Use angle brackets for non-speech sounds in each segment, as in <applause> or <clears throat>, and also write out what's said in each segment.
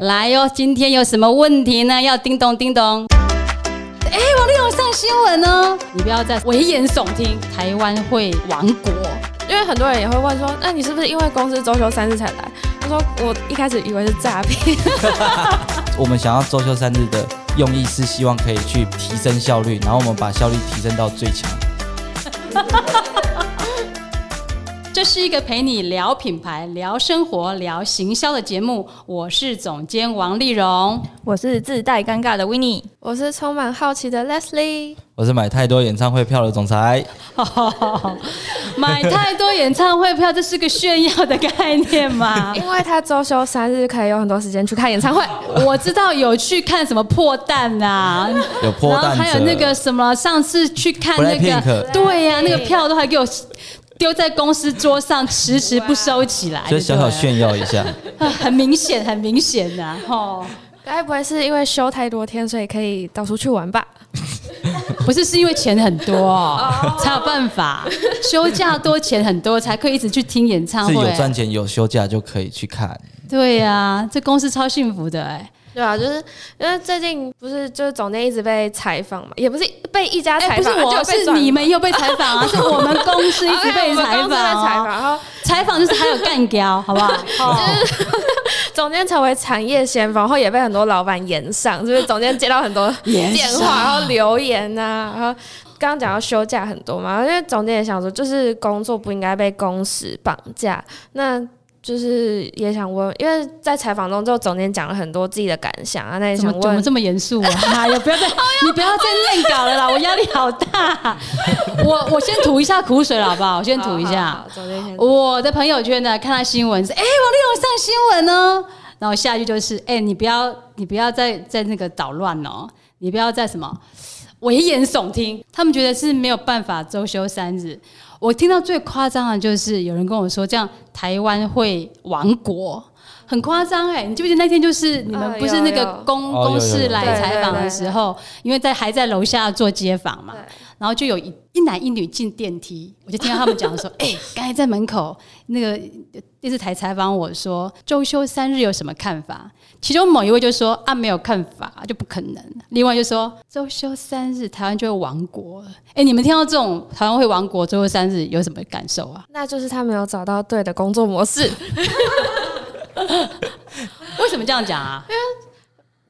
来哟，今天有什么问题呢？要叮咚叮咚。哎，王力宏上新闻哦，你不要再危言耸听，台湾会亡国。因为很多人也会问说，那你是不是因为公司周休三日才来？他说我一开始以为是诈骗。<laughs> 我们想要周休三日的用意是希望可以去提升效率，然后我们把效率提升到最强。这是一个陪你聊品牌、聊生活、聊行销的节目。我是总监王丽蓉，我是自带尴尬的 w i n n i e 我是充满好奇的 Leslie，我是买太多演唱会票的总裁。<laughs> 买太多演唱会票，这是个炫耀的概念吗？<laughs> 因为他周休三日，可以有很多时间去看演唱会。<laughs> 我知道有去看什么破蛋啊，有破蛋，还有那个什么，上次去看那个，对呀，那个票都还给我。丢在公司桌上，迟迟不收起来，就小小炫耀一下，<laughs> 很明显，很明显的吼。该不会是因为休太多天，所以可以到处去玩吧？<laughs> 不是，是因为钱很多才有办法休假多，钱很多才可以一直去听演唱会。是有赚钱有休假就可以去看。对呀，这公司超幸福的哎。对啊，就是因为最近不是就是总监一直被采访嘛，也不是被一家采访，不是我是你们又被采访啊，<laughs> 是我们公司一直被采访，采访就是还有干胶，好不好？<laughs> 就是总监成为产业先锋，然后也被很多老板延上，就是总监接到很多电话，然后留言呐，然后刚刚讲到休假很多嘛，因为总监也想说，就是工作不应该被工时绑架，那。就是也想问，因为在采访中，就总监讲了很多自己的感想啊，那也想问，怎么这么严肃啊？<laughs> 哎呀，不要再，<laughs> 你不要再念稿了啦，我压力好大。<laughs> 我我先吐一下苦水了，好不好？我先吐一下。我的朋友圈呢，看到新闻是，哎，王力宏上新闻呢，然后下一句就是，哎，你不要，你不要再在那个捣乱哦，你不要再什么危言耸听。他们觉得是没有办法周休三日。我听到最夸张的就是有人跟我说，这样台湾会亡国，很夸张哎！你记不记得那天就是你们不是那个公公事来采访的时候，因为在还在楼下做街访嘛，然后就有一一男一女进电梯，我就听到他们讲说，<laughs> 哎，刚才在门口那个电视台采访我说，周休三日有什么看法？其中某一位就说啊，没有看法，就不可能。另外就说周休三日，台湾就会亡国。哎，你们听到这种台湾会亡国、周休三日有什么感受啊？那就是他没有找到对的工作模式。<laughs> <laughs> 为什么这样讲啊？因为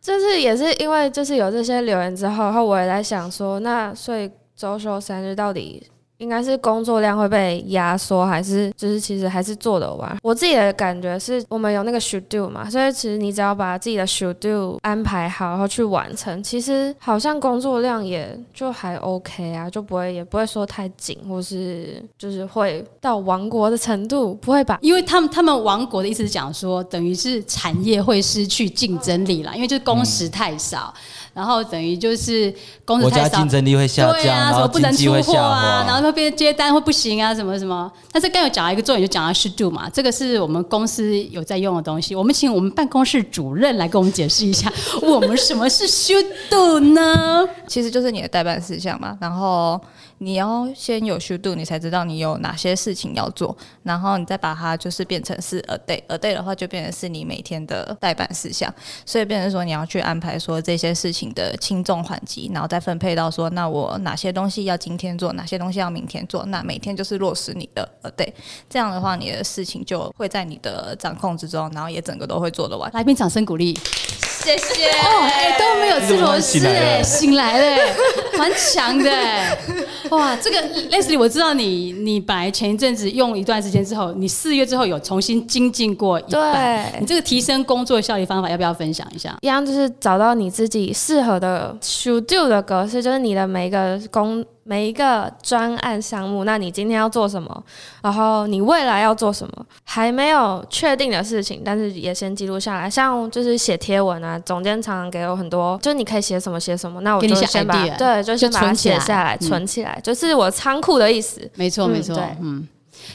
就是也是因为就是有这些留言之后，然后我也在想说，那所以周休三日到底？应该是工作量会被压缩，还是就是其实还是做得完？我自己的感觉是我们有那个 should do 嘛，所以其实你只要把自己的 should do 安排好，然后去完成，其实好像工作量也就还 OK 啊，就不会也不会说太紧，或是就是会到亡国的程度，不会吧？因为他们他们亡国的意思讲说，等于是产业会失去竞争力啦，因为就是工时太少。然后等于就是公司太少，竞争力会下降，啊，什么不能出货啊，然后那边接单会不行啊，什么什么。但是刚有讲到一个重点，就讲到 should do 嘛，这个是我们公司有在用的东西。我们请我们办公室主任来跟我们解释一下，<laughs> 我们什么是 should do 呢？其实就是你的代办事项嘛，然后。你要先有 should do，你才知道你有哪些事情要做，然后你再把它就是变成是 a day，a day 的话就变成是你每天的代办事项，所以变成说你要去安排说这些事情的轻重缓急，然后再分配到说那我哪些东西要今天做，哪些东西要明天做，那每天就是落实你的 a day，这样的话你的事情就会在你的掌控之中，然后也整个都会做得完。来宾掌声鼓励。谢谢。哦，哎都没有吃螺丝哎，醒来了，蛮强的。哎，哇，这个 Leslie 我知道你，你本来前一阵子用一段时间之后，你四月之后有重新精进过一半，你这个提升工作效率方法要不要分享一下？一样就是找到你自己适合的 should do 的格式，就是你的每一个工。每一个专案项目，那你今天要做什么？然后你未来要做什么？还没有确定的事情，但是也先记录下来。像就是写贴文啊，总监常常给我很多，就是你可以写什么写什么，那我就先把对，就先把它写下来，存起来，就是我仓库的意思。没错，没错。嗯，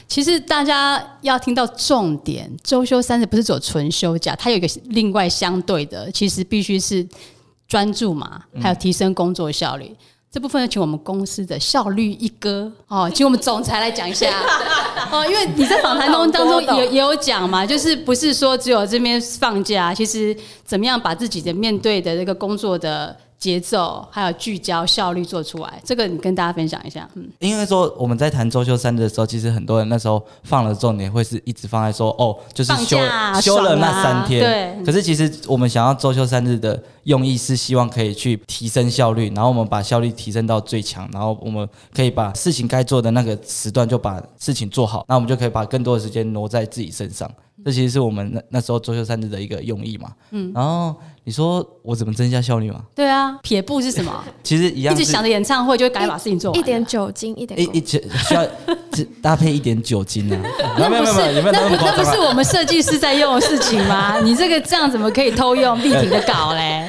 其实大家要听到重点，周休三日不是走纯休假，它有一个另外相对的，其实必须是专注嘛，还有提升工作效率。这部分要请我们公司的效率一哥哦，请我们总裁来讲一下 <laughs> 哦，因为你在访谈当当中也也有讲嘛，就是不是说只有这边放假，其实怎么样把自己的面对的这个工作的。节奏还有聚焦效率做出来，这个你跟大家分享一下。嗯，因为说我们在谈周休三日的时候，其实很多人那时候放了重点会是一直放在说哦，就是休休了那三天。对。可是其实我们想要周休三日的用意是希望可以去提升效率，然后我们把效率提升到最强，然后我们可以把事情该做的那个时段就把事情做好，那我们就可以把更多的时间挪在自己身上。这其实是我们那那时候周休三日的一个用意嘛。嗯，然后你说我怎么增加效率嘛？对啊，撇步是什么？<laughs> 其实一样，一直想着演唱会，就赶紧把事情做完。一点酒精，一点一一需要搭配一点酒精啊？<laughs> 那不是那不那不是我们设计师在用的事情吗？你这个这样怎么可以偷用立体的稿嘞？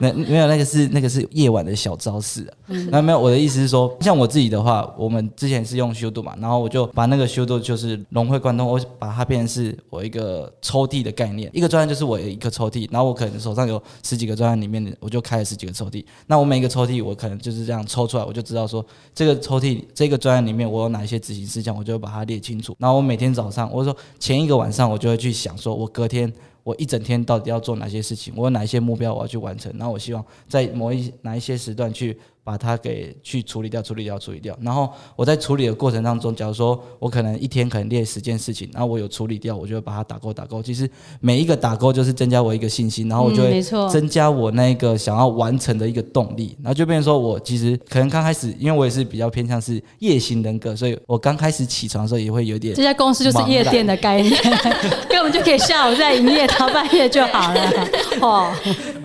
那没有那个是那个是夜晚的小招式啊。那没有我的意思是说，像我自己的话，我们之前是用修度嘛，然后我就把那个修度就是融会贯通，我把它变成是我一一个抽屉的概念。一个专案就是我有一个抽屉，然后我可能手上有十几个专案，里面我就开了十几个抽屉。那我每一个抽屉，我可能就是这样抽出来，我就知道说这个抽屉这个专案里面我有哪一些执行事项，我就会把它列清楚。然后我每天早上，我说前一个晚上，我就会去想说，我隔天。我一整天到底要做哪些事情？我有哪一些目标我要去完成？然后我希望在某一哪一些时段去。把它给去处理掉，处理掉，处理掉。然后我在处理的过程当中，假如说我可能一天可能列十件事情，然后我有处理掉，我就会把它打勾打勾。其实每一个打勾就是增加我一个信心，然后我就会增加我那个想要完成的一个动力。然后就变成说我其实可能刚开始，因为我也是比较偏向是夜行人格，所以我刚开始起床的时候也会有点。这家公司就是夜店的概念，<laughs> 根本就可以下午在营业到半夜就好了哦。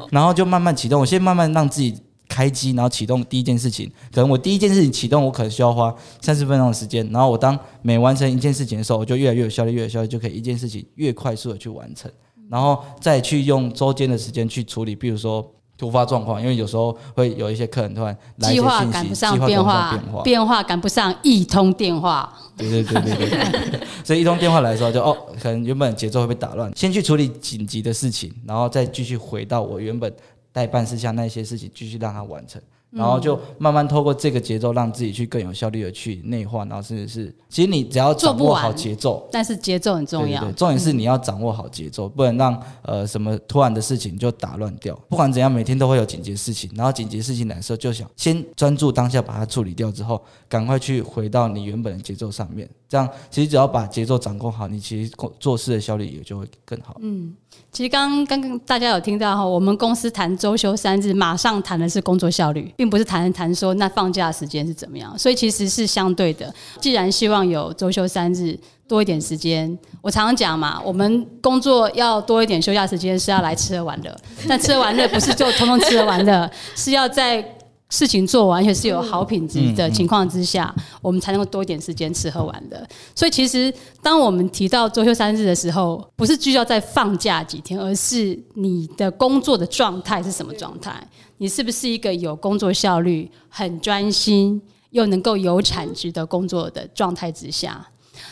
然后就慢慢启动，我先慢慢让自己。开机，然后启动第一件事情。可能我第一件事情启动，我可能需要花三十分钟的时间。然后我当每完成一件事情的时候，我就越来越有效率，越有效率，就可以一件事情越快速的去完成。然后再去用周间的时间去处理，比如说突发状况，因为有时候会有一些客人突然来一些信息，计划变化，变化赶不上一通电话。对对对对对。所以一通电话来的时候，就哦，可能原本节奏会被打乱，先去处理紧急的事情，然后再继续回到我原本。代办事项那些事情继续让它完成，然后就慢慢透过这个节奏，让自己去更有效率的去内化，然后甚至是，其实你只要掌握好节奏，但是节奏很重要，重点是你要掌握好节奏，不能让呃什么突然的事情就打乱掉。不管怎样，每天都会有紧急事情，然后紧急事情来的时候，就想先专注当下把它处理掉之后，赶快去回到你原本的节奏上面。这样其实只要把节奏掌控好，你其实做事的效率也就会更好。嗯。其实刚刚刚大家有听到哈，我们公司谈周休三日，马上谈的是工作效率，并不是谈谈说那放假时间是怎么样。所以其实是相对的。既然希望有周休三日多一点时间，我常常讲嘛，我们工作要多一点休假时间是要来吃喝玩乐，但吃喝玩乐不是就通通吃喝玩乐，是要在。事情做完，而且是有好品质的情况之下，我们才能够多一点时间吃喝玩乐。所以，其实当我们提到周休三日的时候，不是聚焦在放假几天，而是你的工作的状态是什么状态？你是不是一个有工作效率、很专心又能够有产值的工作的状态之下？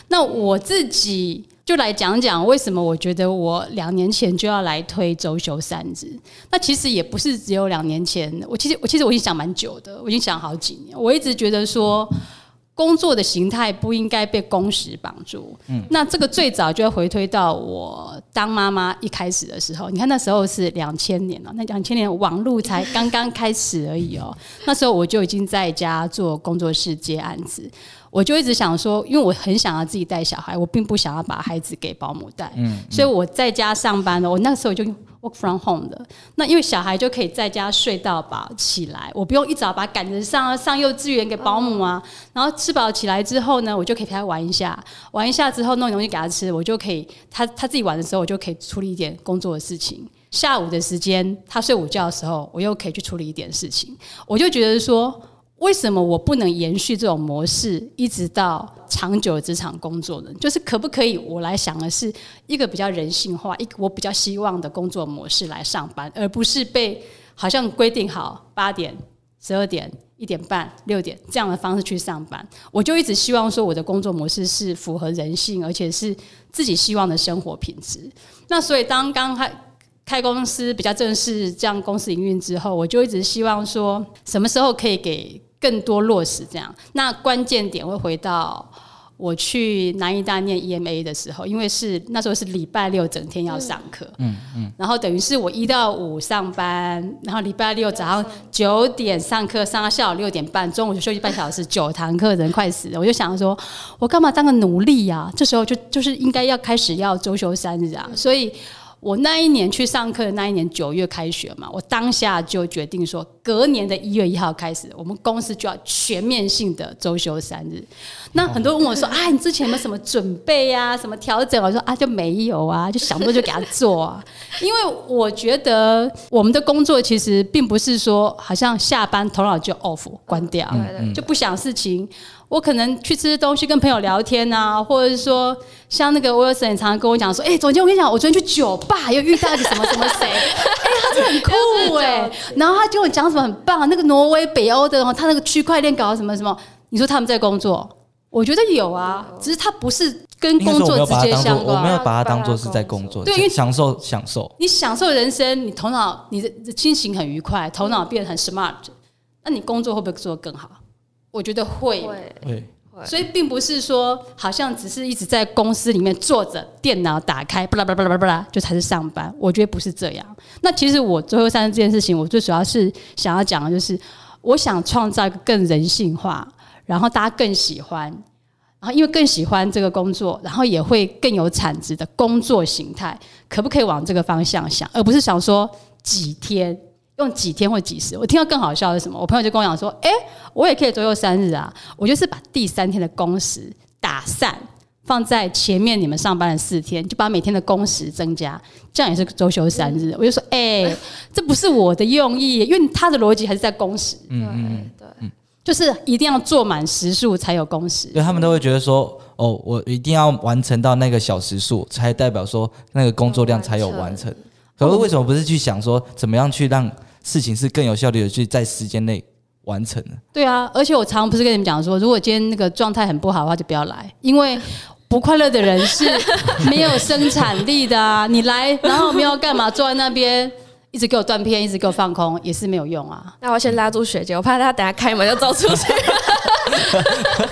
那我自己。就来讲讲为什么我觉得我两年前就要来推周休三日。那其实也不是只有两年前，我其实我其实我已经想蛮久的，我已经想好几年。我一直觉得说，工作的形态不应该被工时绑住。嗯，那这个最早就要回推到我当妈妈一开始的时候。你看那时候是两千年了，那两千年网络才刚刚开始而已哦。那时候我就已经在家做工作室接案子。我就一直想说，因为我很想要自己带小孩，我并不想要把孩子给保姆带，所以我在家上班的。我那时候就 work from home 的。那因为小孩就可以在家睡到饱起来，我不用一早把他赶着上上幼稚园给保姆啊。然后吃饱起来之后呢，我就可以陪他玩一下，玩一下之后弄东西给他吃，我就可以他他自己玩的时候，我就可以处理一点工作的事情。下午的时间他睡午觉的时候，我又可以去处理一点事情。我就觉得说。为什么我不能延续这种模式，一直到长久的职场工作呢？就是可不可以，我来想的是一个比较人性化，一个我比较希望的工作模式来上班，而不是被好像规定好八点、十二点、一点半、六点这样的方式去上班。我就一直希望说，我的工作模式是符合人性，而且是自己希望的生活品质。那所以当刚开。开公司比较正式，这样公司营运之后，我就一直希望说，什么时候可以给更多落实这样。那关键点会回到。我去南医大念 EMA 的时候，因为是那时候是礼拜六整天要上课，嗯嗯，然后等于是我一到五上班，然后礼拜六早上九点上课，上到下午六点半，中午就休息半小时，九堂课人快死了。我就想说，我干嘛当个奴隶呀？这时候就就是应该要开始要周休三日啊，所以。我那一年去上课的那一年九月开学嘛，我当下就决定说，隔年的一月一号开始，我们公司就要全面性的周休三日。那很多人问我说：“啊，你之前有没有什么准备啊？什么调整？”我说：“啊，就没有啊，就想做就给他做啊。<laughs> ”因为我觉得我们的工作其实并不是说好像下班头脑就 off 关掉，就不想事情。我可能去吃东西，跟朋友聊天啊，或者是说，像那个 Wilson 常常跟我讲说，哎，总监，我跟你讲，我昨天去酒吧又遇到一个什么什么谁，<laughs> 哎，他真的很酷哎，然后他跟我讲什么很棒，那个挪威北欧的，他那个区块链搞什么什么，你说他们在工作，我觉得有啊，只是他不是跟工作直接相关，我没有把它当做是在工作，对，因为享受享受，你享受人生，你头脑你的心情很愉快，头脑变得很 smart，那你工作会不会做得更好？我觉得会，会，所以并不是说好像只是一直在公司里面坐着，电脑打开，巴拉巴拉巴拉巴拉就才是上班。我觉得不是这样。那其实我最后三这件事情，我最主要是想要讲的就是，我想创造一个更人性化，然后大家更喜欢，然后因为更喜欢这个工作，然后也会更有产值的工作形态，可不可以往这个方向想，而不是想说几天。用几天或几十，我听到更好笑的是什么？我朋友就跟我讲说：“哎，我也可以左右三日啊！我就是把第三天的工时打散，放在前面你们上班的四天，就把每天的工时增加，这样也是周休三日。”我就说：“哎，这不是我的用意，因为他的逻辑还是在工时。嗯嗯对，就是一定要做满时数才有工时。对他们都会觉得说：哦，我一定要完成到那个小时数，才代表说那个工作量才有完成。可是为什么不是去想说怎么样去让？”事情是更有效率的，去在时间内完成的。对啊，而且我常不是跟你们讲说，如果今天那个状态很不好的话，就不要来，因为不快乐的人是没有生产力的啊。你来，然后没有干嘛，坐在那边一直给我断片，一直给我放空，也是没有用啊。那我先拉住学姐，我怕她等下开门就走出去。<laughs>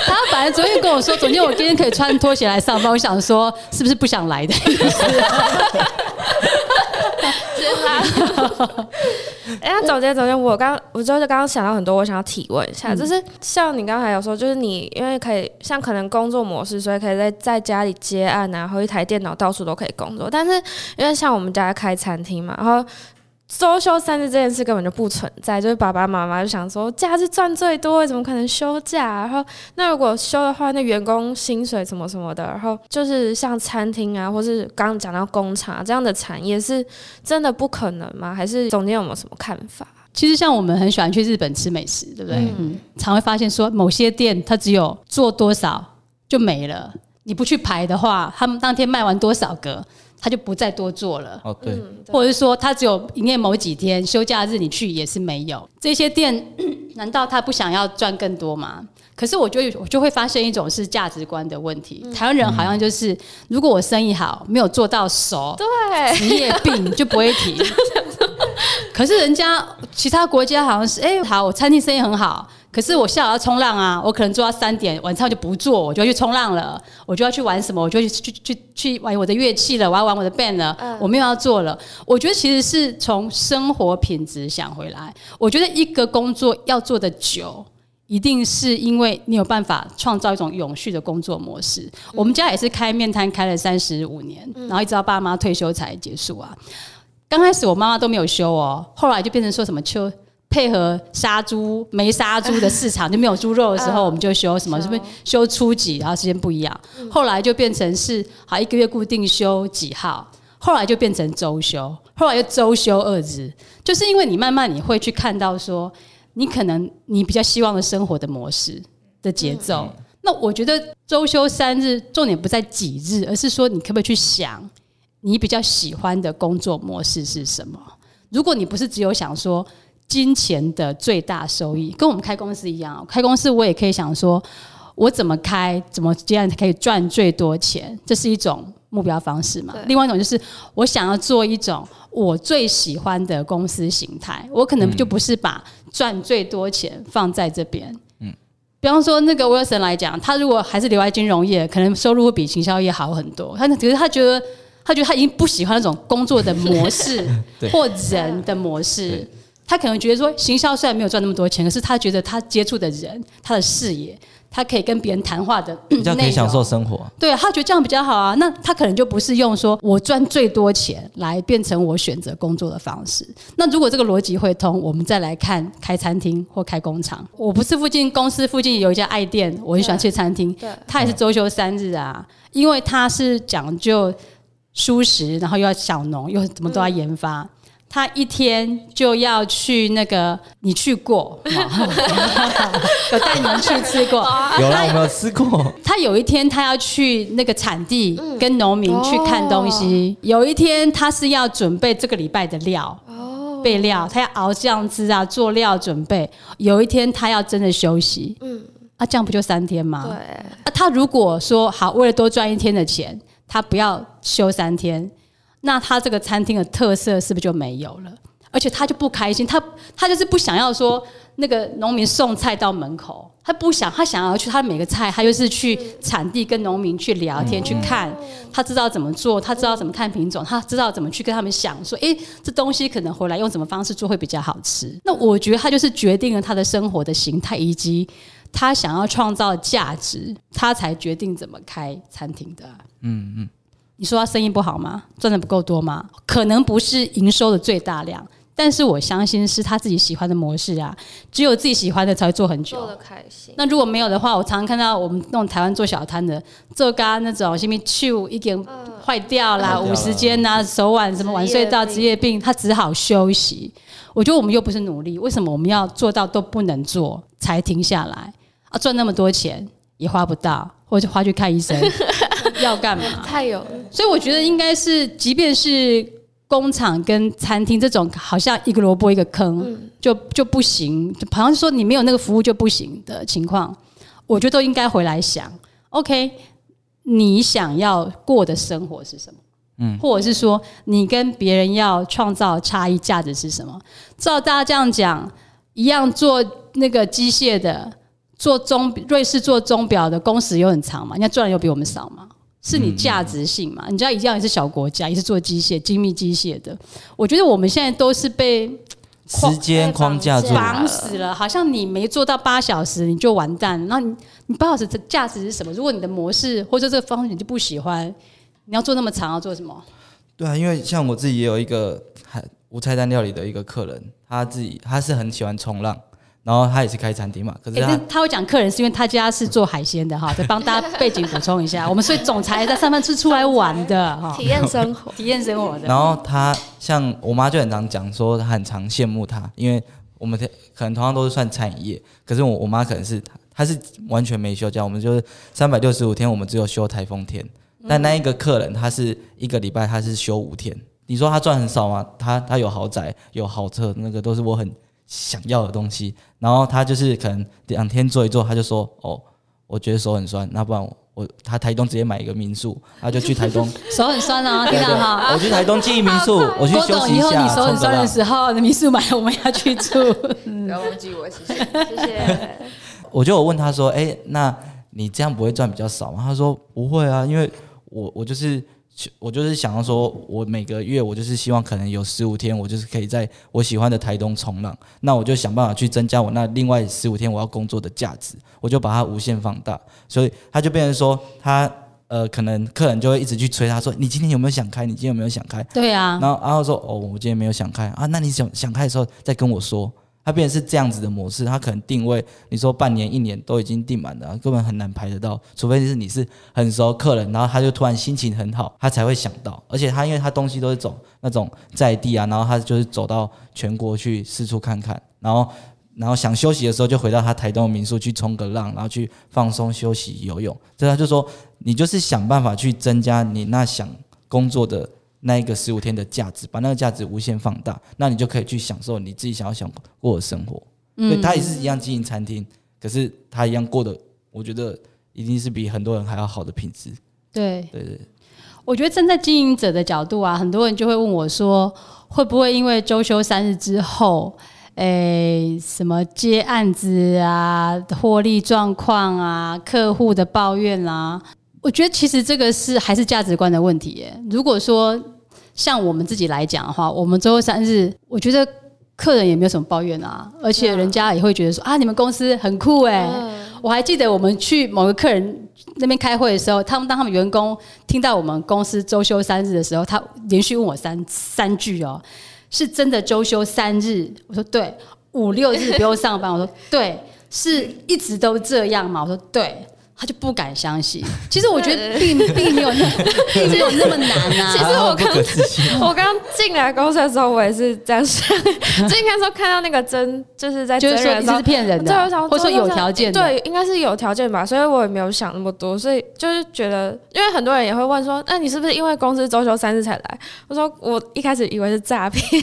他本来昨天跟我说，昨天我今天可以穿拖鞋来上班，我想说是不是不想来的意思？<laughs> 哎，总结总结，我刚我就是刚刚想到很多，我想要提问一下，就是像你刚才有说，就是你因为可以像可能工作模式，所以可以在在家里接案啊，然后一台电脑到处都可以工作，但是因为像我们家开餐厅嘛，然后。周休三日这件事根本就不存在，就是爸爸妈妈就想说，假日赚最多，怎么可能休假？然后那如果休的话，那员工薪水什么什么的，然后就是像餐厅啊，或是刚刚讲到工厂这样的产业，是真的不可能吗？还是总监有没有什么看法？其实像我们很喜欢去日本吃美食，对不对？嗯，常会发现说某些店它只有做多少就没了，你不去排的话，他们当天卖完多少个。他就不再多做了哦，对，或者是说他只有营业某几天休假日，你去也是没有。这些店 <clears throat> 难道他不想要赚更多吗？可是我就我就会发现一种是价值观的问题。台湾人好像就是，如果我生意好，没有做到熟，对，职业病就不会提。<laughs> 可是人家其他国家好像是，哎，好，我餐厅生意很好。可是我下午要冲浪啊，我可能做到三点，晚上就不做，我就要去冲浪了，我就要去玩什么，我就去去去去玩我的乐器了，我要玩我的 band 了，我没有要做了。我觉得其实是从生活品质想回来。我觉得一个工作要做的久，一定是因为你有办法创造一种永续的工作模式。我们家也是开面摊开了三十五年，然后一直到爸妈退休才结束啊。刚开始我妈妈都没有休哦，后来就变成说什么秋。配合杀猪没杀猪的市场就没有猪肉的时候，我们就休什么？是不是休初几？然后时间不一样。后来就变成是好一个月固定休几号，后来就变成周休，后来又周休二日。就是因为你慢慢你会去看到说，你可能你比较希望的生活的模式的节奏。那我觉得周休三日重点不在几日，而是说你可不可以去想你比较喜欢的工作模式是什么？如果你不是只有想说。金钱的最大收益跟我们开公司一样，开公司我也可以想说，我怎么开，怎么这样才可以赚最多钱，这是一种目标方式嘛。另外一种就是我想要做一种我最喜欢的公司形态，我可能就不是把赚最多钱放在这边。嗯，比方说那个 Wilson 来讲，他如果还是留在金融业，可能收入会比行销业好很多。他可是他觉得，他觉得他已经不喜欢那种工作的模式 <laughs> 或人的模式。他可能觉得说，行销虽然没有赚那么多钱，可是他觉得他接触的人，他的视野。他可以跟别人谈话的，<clears throat> 比较可以享受生活。对，他觉得这样比较好啊。那他可能就不是用说我赚最多钱来变成我选择工作的方式。那如果这个逻辑会通，我们再来看开餐厅或开工厂。我不是附近公司附近有一家爱店，我很喜欢去餐厅。对，他也是周休三日啊，因为他是讲究舒适，然后又要小农，又怎么都要研发。他一天就要去那个，你去过？<laughs> 有带你们去吃过？<laughs> 有啦，我们有吃过。他有一天他要去那个产地跟农民去看东西。有一天他是要准备这个礼拜的料，备料，他要熬酱汁啊，做料准备。有一天他要真的休息，嗯，啊，这样不就三天吗？对。啊，他如果说好，为了多赚一天的钱，他不要休三天。那他这个餐厅的特色是不是就没有了？而且他就不开心，他他就是不想要说那个农民送菜到门口，他不想，他想要去他每个菜，他就是去产地跟农民去聊天去看，他知道怎么做，他知道怎么看品种，他知道怎么去跟他们想说，哎，这东西可能回来用什么方式做会比较好吃。那我觉得他就是决定了他的生活的形态以及他想要创造价值，他才决定怎么开餐厅的。嗯嗯。你说他生意不好吗？赚的不够多吗？可能不是营收的最大量，但是我相信是他自己喜欢的模式啊。只有自己喜欢的才会做很久，做的开心。那如果没有的话，我常常看到我们那种台湾做小摊的，做咖那种什么去一点坏掉啦，五十间呐，手腕什么晚睡到职业病，他只好休息。我觉得我们又不是努力，为什么我们要做到都不能做才停下来啊？赚那么多钱也花不到，或者花去看医生。要干嘛？<laughs> 太有，所以我觉得应该是，即便是工厂跟餐厅这种，好像一个萝卜一个坑，就就不行，好像说你没有那个服务就不行的情况，我觉得都应该回来想，OK，你想要过的生活是什么？嗯，或者是说你跟别人要创造差异价值是什么？照大家这样讲，一样做那个机械的，做钟瑞士做钟表的工时又很长嘛，人家赚的又比我们少嘛。是你价值性嘛？你知道，一样也是小国家，也是做机械、精密机械的。我觉得我们现在都是被时间框架绑死了，好像你没做到八小时你就完蛋。那你你八小时的价值是什么？如果你的模式或者这个方式你就不喜欢，你要做那么长要做什么？对啊，因为像我自己也有一个海无菜单料理的一个客人，他自己他是很喜欢冲浪。然后他也是开餐厅嘛，可是他他会讲客人是因为他家是做海鲜的哈，<laughs> 再帮大家背景补充一下。我们所以总裁在上班是出来玩的哈，体验生活，<laughs> 体验生活的。然后他像我妈就很常讲说，她很常羡慕他，因为我们可能同样都是算餐饮业，可是我我妈可能是她是完全没休假，我们就是三百六十五天，我们只有休台风天。但那一个客人他是一个礼拜他是休五天，你说他赚很少吗？他他有豪宅有豪车，那个都是我很。想要的东西，然后他就是可能两天做一做，他就说：“哦，我觉得手很酸，那不然我他台东直接买一个民宿，他就去台东。<laughs> 手很酸啊，听到哈？我去台东经营民宿，我去休息一下。以后你手很酸的时候，民宿买了我们要去住。<laughs> 不要忘记我，谢谢谢谢。<laughs> 我就我问他说：“哎，那你这样不会赚比较少吗？”他说：“不会啊，因为我我就是。”我就是想要说，我每个月我就是希望可能有十五天，我就是可以在我喜欢的台东冲浪。那我就想办法去增加我那另外十五天我要工作的价值，我就把它无限放大。所以他就变成说，他呃，可能客人就会一直去催他说：“你今天有没有想开？你今天有没有想开？”对啊。然后然后说：“哦，我今天没有想开啊。”那你想想开的时候再跟我说。它变成是这样子的模式，它可能定位，你说半年、一年都已经订满了，根本很难排得到，除非是你是很熟客人，然后他就突然心情很好，他才会想到。而且他因为他东西都是走那种在地啊，然后他就是走到全国去四处看看，然后然后想休息的时候就回到他台东民宿去冲个浪，然后去放松休息游泳。这他就说，你就是想办法去增加你那想工作的。那一个十五天的价值，把那个价值无限放大，那你就可以去享受你自己想要想过的生活。嗯，他也是一样经营餐厅，可是他一样过的，我觉得一定是比很多人还要好的品质。对对对，我觉得站在经营者的角度啊，很多人就会问我说，会不会因为周休三日之后，诶，什么接案子啊、获利状况啊、客户的抱怨啊？我觉得其实这个是还是价值观的问题耶。如果说像我们自己来讲的话，我们周休三日，我觉得客人也没有什么抱怨啊，而且人家也会觉得说啊，你们公司很酷哎。我还记得我们去某个客人那边开会的时候，他们当他们员工听到我们公司周休三日的时候，他连续问我三三句哦，是真的周休三日？我说对，五六日不用上班。我说对，是一直都这样嘛？我说对。他就不敢相信。其实我觉得并并没有那 <laughs> 并没有那么难啊。其实我刚我刚进来公司的时候，我也是这样想。就应该说看到那个真就是在就是说是骗人的，或者说有条件的，对，应该是有条件吧。所以我也没有想那么多，所以就是觉得，因为很多人也会问说，那你是不是因为公司周休三日才来？我说我一开始以为是诈骗。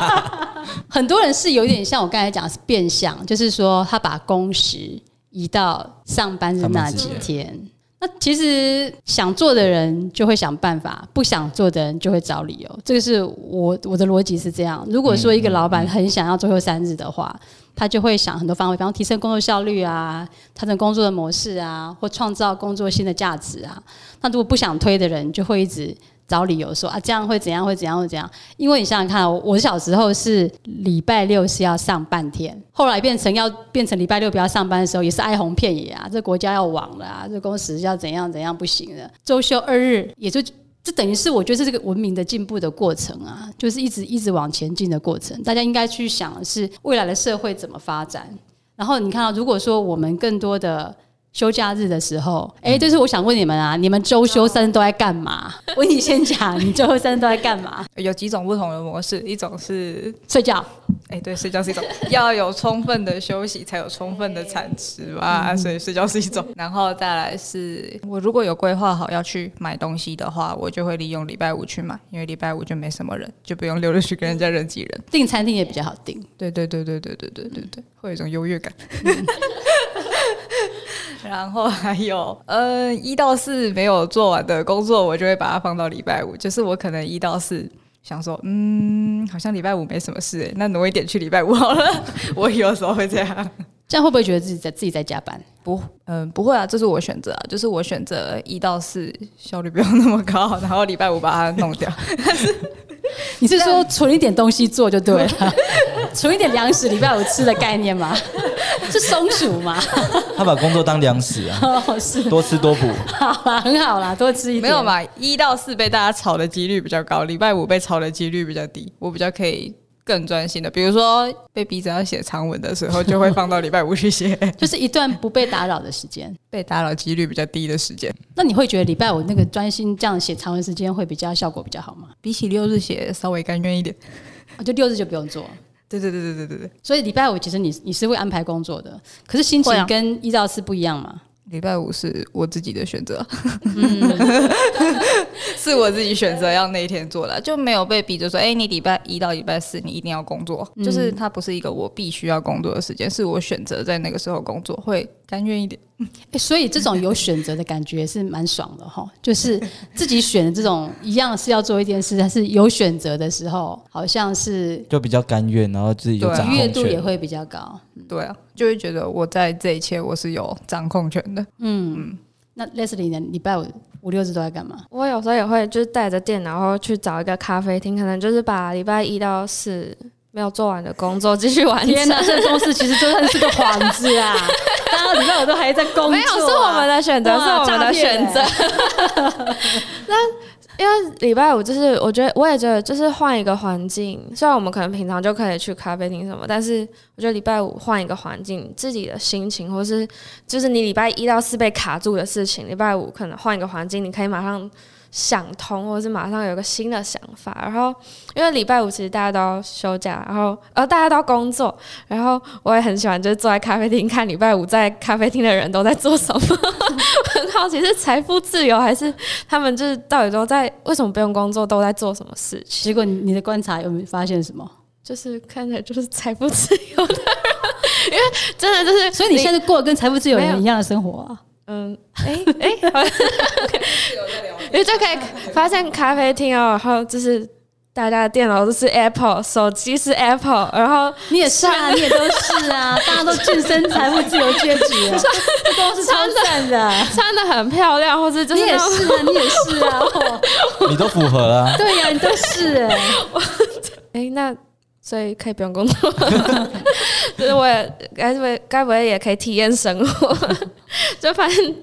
<laughs> 很多人是有点像我刚才讲是变相，就是说他把工时。移到上班的那几天，那其实想做的人就会想办法，不想做的人就会找理由。这个是我我的逻辑是这样。如果说一个老板很想要最后三日的话，他就会想很多方法，比方提升工作效率啊，调整工作的模式啊，或创造工作新的价值啊。那如果不想推的人，就会一直。找理由说啊，这样会怎样？会怎样？会怎样？因为你想想看，我小时候是礼拜六是要上半天，后来变成要变成礼拜六不要上班的时候，也是哀鸿遍野啊！这国家要亡了啊！这公司要怎样怎样不行了？周休二日，也就这等于是我觉得是这个文明的进步的过程啊，就是一直一直往前进的过程。大家应该去想的是未来的社会怎么发展。然后你看到，如果说我们更多的。休假日的时候，哎，就是我想问你们啊，你们周休三日都在干嘛？我你先讲，你周休三日都在干嘛？<laughs> 有几种不同的模式，一种是睡觉，哎，对，睡觉是一种，<laughs> 要有充分的休息才有充分的产值嘛，所以睡觉是一种。<laughs> 然后再来是，我如果有规划好要去买东西的话，我就会利用礼拜五去买，因为礼拜五就没什么人，就不用溜着去跟人家人挤人。订餐厅也比较好订，对对对对对对对对对，会有一种优越感。然后还有，呃，一到四没有做完的工作，我就会把它放到礼拜五。就是我可能一到四想说，嗯，好像礼拜五没什么事，哎，那挪一点去礼拜五好了。<laughs> 我有时候会这样，这样会不会觉得自己在自己在加班？不，嗯，不会啊，这是我选择啊，就是我选择一到四效率不用那么高，然后礼拜五把它弄掉。<laughs> <laughs> 你是说存一点东西做就对了，<laughs> 存一点粮食礼拜五吃的概念吗？<laughs> 是松鼠吗？他把工作当粮食啊，是多吃多补，好啦，很好啦，多吃一点。没有嘛，一到四被大家炒的几率比较高，礼拜五被炒的几率比较低，我比较可以。更专心的，比如说被逼着要写长文的时候，就会放到礼拜五去写，<laughs> 就是一段不被打扰的时间，被打扰几率比较低的时间。那你会觉得礼拜五那个专心这样写长文时间会比较效果比较好吗？比起六日写稍微甘愿一点，就六日就不用做。对对对对对对对。所以礼拜五其实你你是会安排工作的，可是心情跟一到四不一样嘛？礼拜五是我自己的选择，<laughs> 是我自己选择要那一天做的，就没有被逼着说，哎，你礼拜一到礼拜四你一定要工作，就是它不是一个我必须要工作的时间，是我选择在那个时候工作，会甘愿一点。<laughs> 所以这种有选择的感觉是蛮爽的哈，就是自己选的这种一样是要做一件事，但是有选择的时候，好像是就比较甘愿，然后自己有愉悦度也会比较高。对啊，就会觉得我在这一切我是有掌控权的。嗯，那 Leslie 呢？礼拜五五六日都在干嘛？我有时候也会就是带着电脑，然后去找一个咖啡厅，可能就是把礼拜一到四。没有做完的工作继续完成。天哪，这个公司其实真的是个幌子啊！<laughs> 大家礼拜五都还在工作。没有，是我们的选择，是我们的选择。<laughs> 那因为礼拜五就是，我觉得我也觉得就是换一个环境。虽然我们可能平常就可以去咖啡厅什么，但是我觉得礼拜五换一个环境，自己的心情，或是就是你礼拜一到四被卡住的事情，礼拜五可能换一个环境，你可以马上。想通，或者是马上有个新的想法。然后，因为礼拜五其实大家都要休假，然后呃大家都要工作。然后我也很喜欢，就是坐在咖啡厅看礼拜五在咖啡厅的人都在做什么。<laughs> 很好奇是财富自由，还是他们就是到底都在为什么不用工作，都在做什么事情？结果你你的观察有没有发现什么？就是看起来就是财富自由的，因为真的就是，所以你现在过跟财富自由人一样的生活啊。嗯，哎哎，<laughs> 你就可以发现咖啡厅哦，然后就是大家的电脑都是 Apple，手机是 Apple，然后你也是啊，你也都是啊，<laughs> 大家都晋升财富自由阶级了，<laughs> 这都是超赞的，穿的很漂亮，或者就是你也是啊，你也是啊，你都符合了。对呀，你都是哎，<laughs> 哎，那。所以可以不用工作，<laughs> 就是我也该不会该不会也可以体验生活？<laughs> 就发现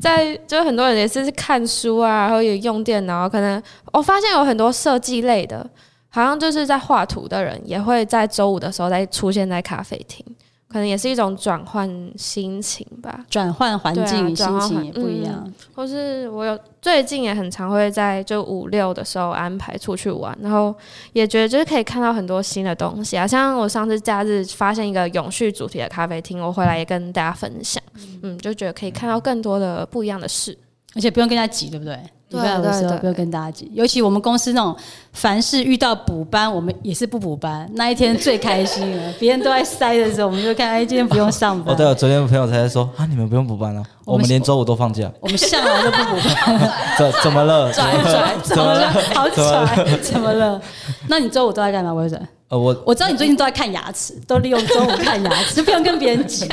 在就很多人也是看书啊，然后也用电脑。可能我发现有很多设计类的，好像就是在画图的人，也会在周五的时候再出现在咖啡厅。可能也是一种转换心情吧，转换环境，心情也不一样。或是我有最近也很常会在就五六的时候安排出去玩，然后也觉得就是可以看到很多新的东西啊。像我上次假日发现一个永续主题的咖啡厅，我回来也跟大家分享，嗯，就觉得可以看到更多的不一样的事，而且不用跟他挤，对不对？礼拜五的时候不要跟大家挤，尤其我们公司那种凡是遇到补班，我们也是不补班，那一天最开心了。<laughs> 别人都在塞的时候，我们就看哎，今天不用上班。哦，对了，昨天朋友才在说啊，你们不用补班了，我们连周五都放假。我们向来都不补班。<laughs> 怎怎么了？<laughs> 拽拽，怎么了？好拽，怎么了？那你周五都在干嘛？威森？呃，我我知道你最近都在看牙齿，都利用周五看牙齿，就不用跟别人挤。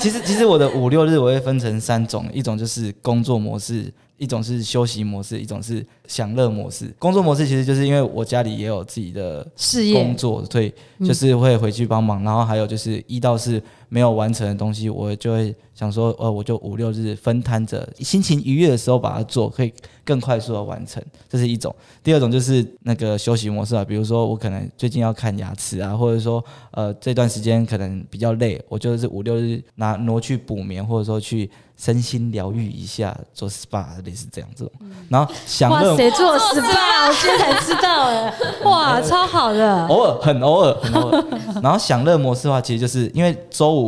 其实其实我的五六日我会分成三种，一种就是工作模式。一种是休息模式，一种是享乐模式。工作模式其实就是因为我家里也有自己的事业工作，所以就是会回去帮忙。然后还有就是一到四没有完成的东西，我就会想说，呃，我就五六日分摊着，心情愉悦的时候把它做，可以更快速的完成。这是一种。第二种就是那个休息模式啊，比如说我可能最近要看牙齿啊，或者说呃这段时间可能比较累，我就是五六日拿挪去补眠，或者说去。身心疗愈一下，做 SPA 类似这样这种，然后享乐。哇，谁做 SPA？我今天才知道哎，<laughs> 哇，超好的。偶尔，很偶尔，很偶尔。然后享乐模式的话，其实就是因为周五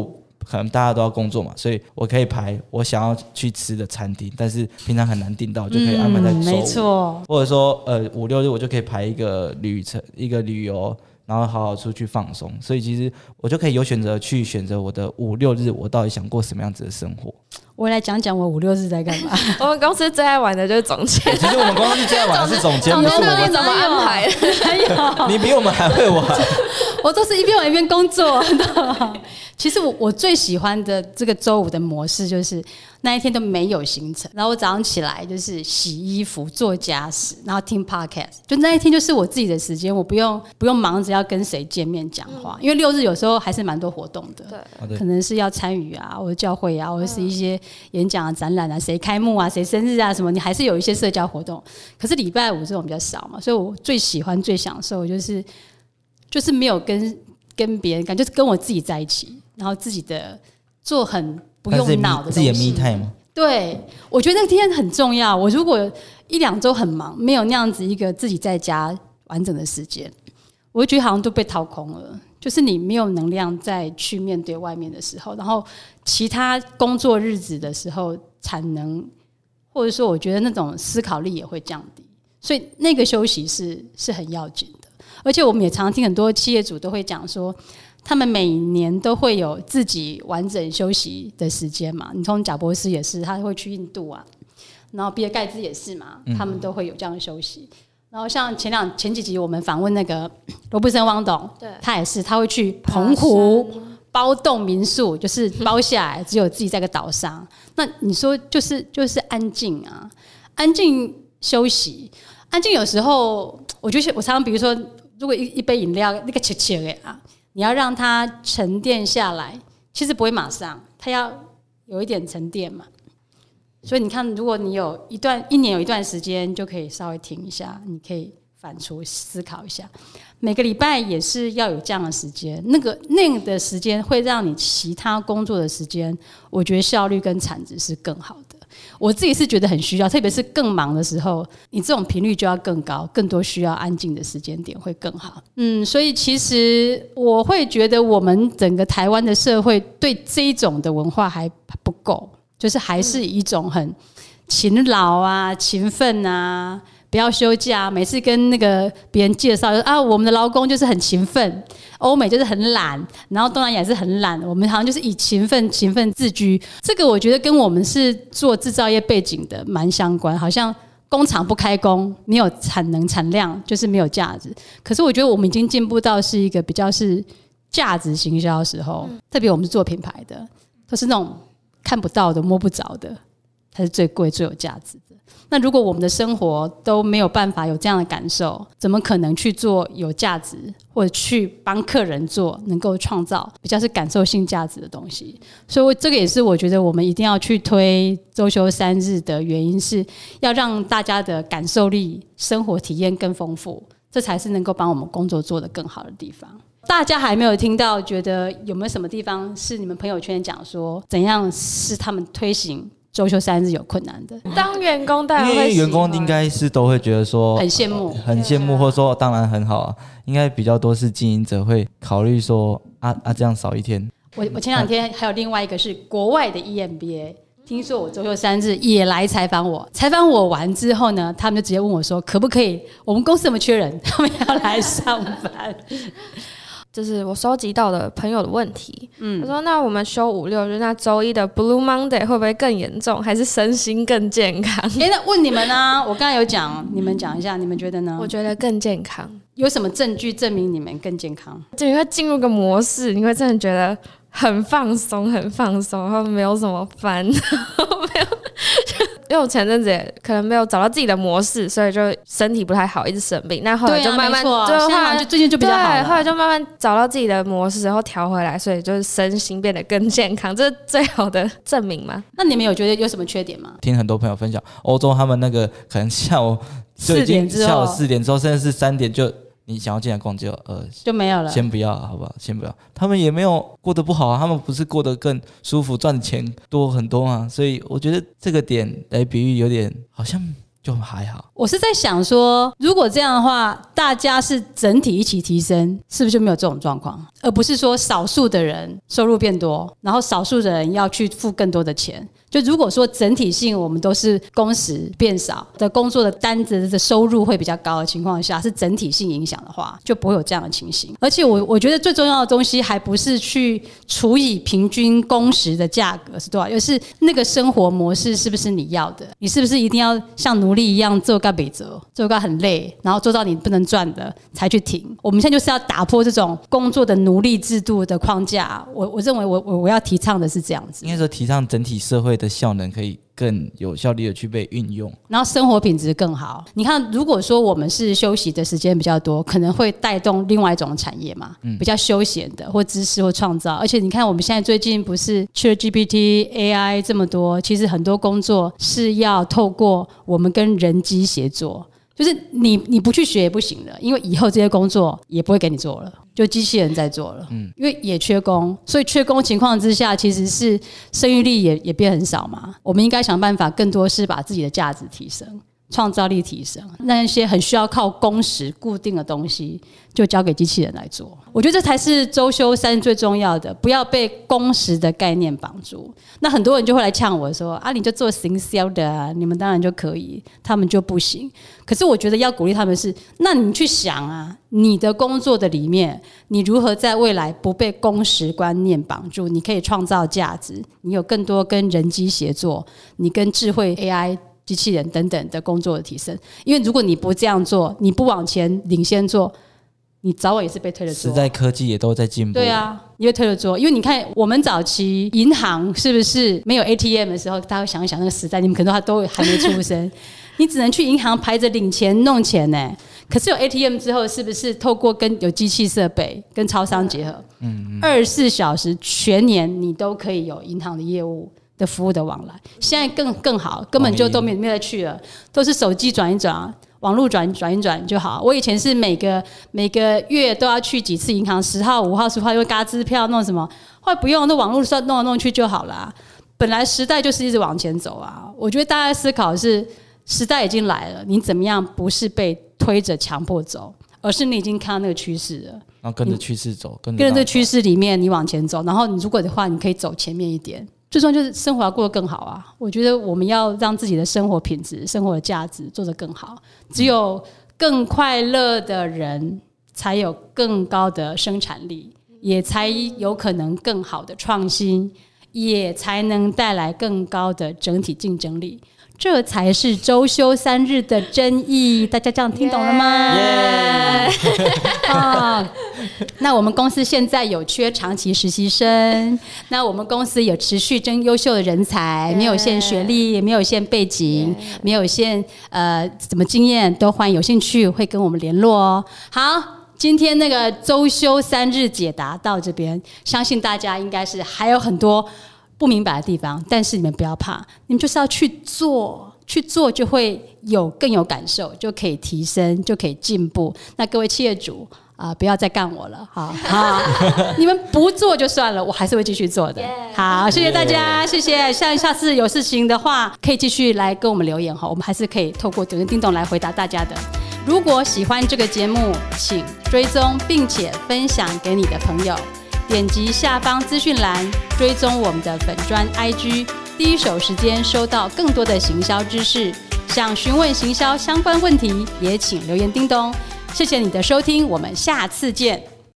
可能大家都要工作嘛，所以我可以排我想要去吃的餐厅，但是平常很难订到，就可以安排在周五。没错。或者说，呃，五六日我就可以排一个旅程，一个旅游。然后好好出去放松，所以其实我就可以有选择去选择我的五六日，我到底想过什么样子的生活。我来讲讲我五六日在干嘛。<laughs> 我们公司最爱玩的就是总监。其实我们公司最爱玩的是总监，<laughs> 总监你怎么安排？还有，你比我们还会玩。<laughs> 我都是一边玩一边工作。其实我我最喜欢的这个周五的模式就是。那一天都没有行程，然后我早上起来就是洗衣服、做家事，然后听 podcast，就那一天就是我自己的时间，我不用不用忙着要跟谁见面讲话，因为六日有时候还是蛮多活动的，对，可能是要参与啊，或者教会啊，或者是一些演讲啊、展览啊，谁开幕啊、谁生日啊什么，你还是有一些社交活动。可是礼拜五这种比较少嘛，所以我最喜欢、最享受就是就是没有跟跟别人，感就是跟我自己在一起，然后自己的做很。不用脑的自己的 me time 吗？对，我觉得那天很重要。我如果一两周很忙，没有那样子一个自己在家完整的时间，我就觉得好像都被掏空了。就是你没有能量再去面对外面的时候，然后其他工作日子的时候，产能或者说我觉得那种思考力也会降低。所以那个休息是是很要紧的。而且我们也常常听很多企业主都会讲说。他们每年都会有自己完整休息的时间嘛？你从贾博士也是，他会去印度啊，然后比尔盖茨也是嘛，他们都会有这样的休息。然后像前两前几集我们访问那个 <coughs> 罗布森汪董，对，他也是，他会去澎湖包栋民宿，就是包下来，只有自己在个岛上。那你说就是就是安静啊，安静休息，安静有时候我觉得我常常比如说，如果一一杯饮料那个切切的啊。你要让它沉淀下来，其实不会马上，它要有一点沉淀嘛。所以你看，如果你有一段一年有一段时间，就可以稍微停一下，你可以反刍思考一下。每个礼拜也是要有这样的时间，那个那个的时间会让你其他工作的时间，我觉得效率跟产值是更好的。我自己是觉得很需要，特别是更忙的时候，你这种频率就要更高，更多需要安静的时间点会更好。嗯，所以其实我会觉得我们整个台湾的社会对这种的文化还不够，就是还是一种很勤劳啊、勤奋啊。不要休假，每次跟那个别人介绍，啊，我们的劳工就是很勤奋，欧美就是很懒，然后东南亚是很懒，我们好像就是以勤奋、勤奋自居。这个我觉得跟我们是做制造业背景的蛮相关，好像工厂不开工，没有产能产量，就是没有价值。可是我觉得我们已经进步到是一个比较是价值行销的时候，特别我们是做品牌的，都是那种看不到的、摸不着的，才是最贵、最有价值的。那如果我们的生活都没有办法有这样的感受，怎么可能去做有价值，或者去帮客人做能够创造比较是感受性价值的东西？所以，这个也是我觉得我们一定要去推周休三日的原因，是要让大家的感受力、生活体验更丰富，这才是能够帮我们工作做得更好的地方。大家还没有听到，觉得有没有什么地方是你们朋友圈讲说怎样是他们推行？周休三日有困难的，当员工当然会，因为员工应该是都会觉得说很羡慕，很羡慕，或者说当然很好啊。应该比较多是经营者会考虑说啊啊这样少一天。我我前两天还有另外一个是国外的 EMBA，听说我周休三日也来采访我，采访我完之后呢，他们就直接问我说可不可以？我们公司有没有缺人？他们要来上班。就是我收集到的朋友的问题，嗯，他说：“那我们休五六日，那周一的 Blue Monday 会不会更严重，还是身心更健康？” <laughs> 哎，那问你们呢？我刚才有讲，你们讲一下，你们觉得呢？我觉得更健康。有什么证据证明你们更健康？就你会进入个模式，你会真的觉得很放松，很放松，然后没有什么烦。因为我前阵子也可能没有找到自己的模式，所以就身体不太好，一直生病。那后来就慢慢，就后来就最近就比较好后来就慢慢找到自己的模式，然后调回来，所以就是身心变得更健康，这是最好的证明嘛？那你们有觉得有什么缺点吗？听很多朋友分享，欧洲他们那个可能下午四点之后，下午四点之后，甚至是三点就。你想要进来逛街呃就没有了，先不要好不好？先不要，他们也没有过得不好啊，他们不是过得更舒服，赚的钱多很多啊，所以我觉得这个点来比喻有点好像就还好。我是在想说，如果这样的话，大家是整体一起提升，是不是就没有这种状况？而不是说少数的人收入变多，然后少数的人要去付更多的钱。就如果说整体性我们都是工时变少的工作的单子的收入会比较高的情况下，是整体性影响的话，就不会有这样的情形。而且我我觉得最重要的东西还不是去除以平均工时的价格是多少，而是那个生活模式是不是你要的？你是不是一定要像奴隶一样做个北折，做个很累，然后做到你不能赚的才去停？我们现在就是要打破这种工作的奴隶制度的框架。我我认为我我我要提倡的是这样子，应该说提倡整体社会的。的效能可以更有效率的去被运用，然后生活品质更好。你看，如果说我们是休息的时间比较多，可能会带动另外一种产业嘛，比较休闲的或知识或创造。而且你看，我们现在最近不是 ChatGPT AI 这么多，其实很多工作是要透过我们跟人机协作。就是你你不去学也不行的，因为以后这些工作也不会给你做了，就机器人在做了。嗯，因为也缺工，所以缺工情况之下，其实是生育力也也变很少嘛。我们应该想办法，更多是把自己的价值提升。创造力提升，那些很需要靠工时固定的东西，就交给机器人来做。我觉得这才是周休三最重要的，不要被工时的概念绑住。那很多人就会来呛我说：“啊，你就做行销的啊，你们当然就可以，他们就不行。”可是我觉得要鼓励他们是，那你去想啊，你的工作的里面，你如何在未来不被工时观念绑住？你可以创造价值，你有更多跟人机协作，你跟智慧 AI。机器人等等的工作的提升，因为如果你不这样做，你不往前领先做，你早晚也是被推着做。时代科技也都在进步。对啊，你会推着做，因为你看我们早期银行是不是没有 ATM 的时候，大家想一想那个时代，你们可能都还没出生，你只能去银行排着领钱弄钱呢。可是有 ATM 之后，是不是透过跟有机器设备跟超商结合，嗯，二十四小时全年你都可以有银行的业务。的服务的往来，现在更更好，根本就都没没得去了，都是手机转一转，网络转转一转就好。我以前是每个每个月都要去几次银行，十号、五号、十号，因为嘎支票弄什么，后来不用，那网络上弄来弄去就好了。本来时代就是一直往前走啊，我觉得大家思考是时代已经来了，你怎么样不是被推着强迫走，而是你已经看到那个趋势了，然后跟着趋势走，跟着这趋势里面你往前走，然后你如果的话，你可以走前面一点。最重要就是生活要过得更好啊！我觉得我们要让自己的生活品质、生活的价值做得更好。只有更快乐的人，才有更高的生产力，也才有可能更好的创新，也才能带来更高的整体竞争力。这才是周休三日的真意。大家这样听懂了吗？<laughs> 啊，那我们公司现在有缺长期实习生，那我们公司有持续征优秀的人才，没有限学历，没有限背景，没有限呃什么经验，都欢迎有兴趣会跟我们联络哦。好，今天那个周休三日解答到这边，相信大家应该是还有很多不明白的地方，但是你们不要怕，你们就是要去做。去做就会有更有感受，就可以提升，就可以进步。那各位企业主啊，不要再干我了，好 <laughs> 好，你们不做就算了，我还是会继续做的。好，谢谢大家，谢谢。像下次有事情的话，可以继续来跟我们留言哈，我们还是可以透过九人叮咚来回答大家的。如果喜欢这个节目，请追踪并且分享给你的朋友，点击下方资讯栏追踪我们的粉砖 IG。第一手时间收到更多的行销知识，想询问行销相关问题，也请留言叮咚。谢谢你的收听，我们下次见。